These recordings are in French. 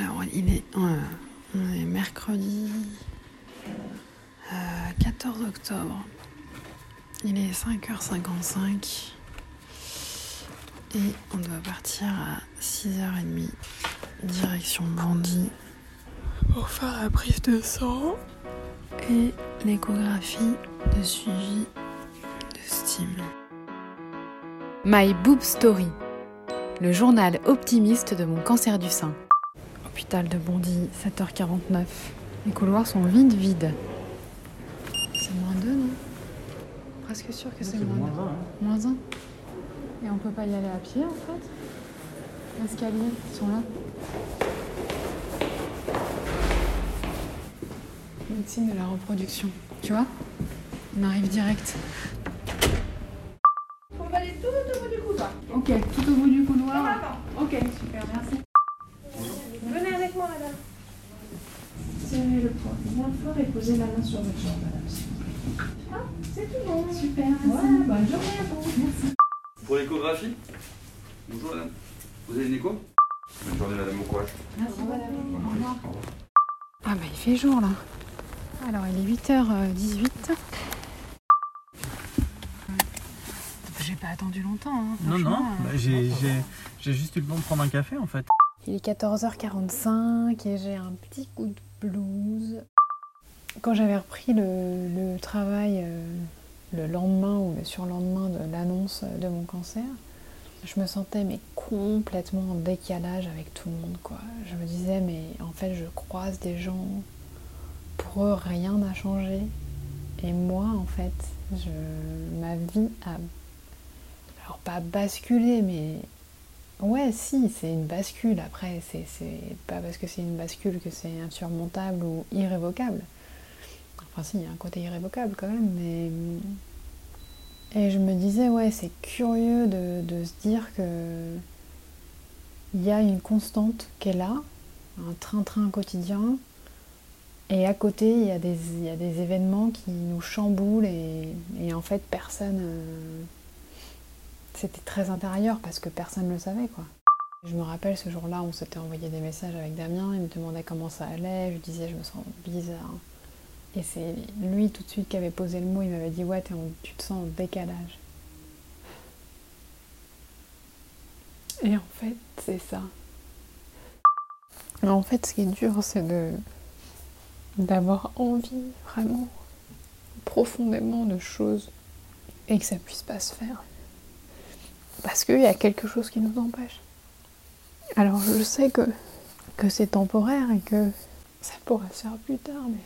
Alors, il est, euh, mercredi euh, 14 octobre. Il est 5h55 et on doit partir à 6h30 direction Bondy pour faire la prise de sang et l'échographie de suivi de Steam. My Boob Story, le journal optimiste de mon cancer du sein. Hôpital de Bondy, 7h49. Les couloirs sont vides, vides. C'est moins 2, non? Presque sûr que c'est moins 2. Moins 1 Et on peut pas y aller à pied en fait? L'escalier, ils sont là. Médecine de la reproduction. Tu vois? On arrive direct. On va aller tout au bout du couloir. Ok, tout au bout du couloir. Avant. Ok, super, merci. Venez avec moi, madame. Serrez le poing bien fort et posez la main sur votre jambe, madame. s'il vous plaît. Ah, c'est tout bon. Super, Voilà, bonne journée à vous. Merci. Pour l'échographie Bonjour madame. Vous avez une écho? Bonne journée madame, bon courage. Merci madame. Au revoir. Ah bah il fait jour là. Alors il est 8h18. J'ai pas attendu longtemps. Hein, Non, non, franchement, bah, j'ai j'ai- j'ai juste eu le temps de prendre un café en fait. Il est 14h45 et j'ai un petit coup de blues. Quand j'avais repris le, travail euh, le lendemain ou le surlendemain de l'annonce de mon cancer, je me sentais mais complètement en décalage avec tout le monde quoi. Je me disais mais en fait je croise des gens, pour eux rien n'a changé et moi en fait je, ma vie a alors pas basculé mais Ouais, si, c'est une bascule. Après, c'est pas parce que c'est une bascule que c'est insurmontable ou irrévocable. Enfin, si, il y a un côté irrévocable quand même. Et je me disais, ouais, c'est curieux de, se dire que. Il y a une constante qui est là, un train-train quotidien, et à côté, il y, a des, événements qui nous chamboulent, et, et en fait, personne. euh, c'était très intérieur parce que personne ne le savait quoi. Je me rappelle ce jour-là, on s'était envoyé des messages avec Damien, il me demandait comment ça allait, je disais je me sens bizarre. Et c'est lui tout de suite qui avait posé le mot, il m'avait dit ouais tu te sens en décalage. Et en fait c'est ça. En fait ce qui est dur c'est de d'avoir envie vraiment profondément de choses et que ça puisse pas se faire. Parce qu'il y a quelque chose qui nous empêche. Alors je sais que, que c'est temporaire et que ça pourra se faire plus tard, mais.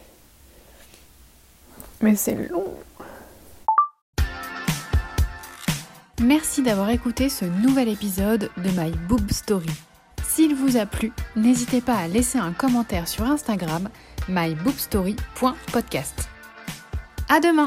Mais c'est long. Merci d'avoir écouté ce nouvel épisode de My Boob Story. S'il vous a plu, n'hésitez pas à laisser un commentaire sur Instagram myboobstory.podcast. À demain!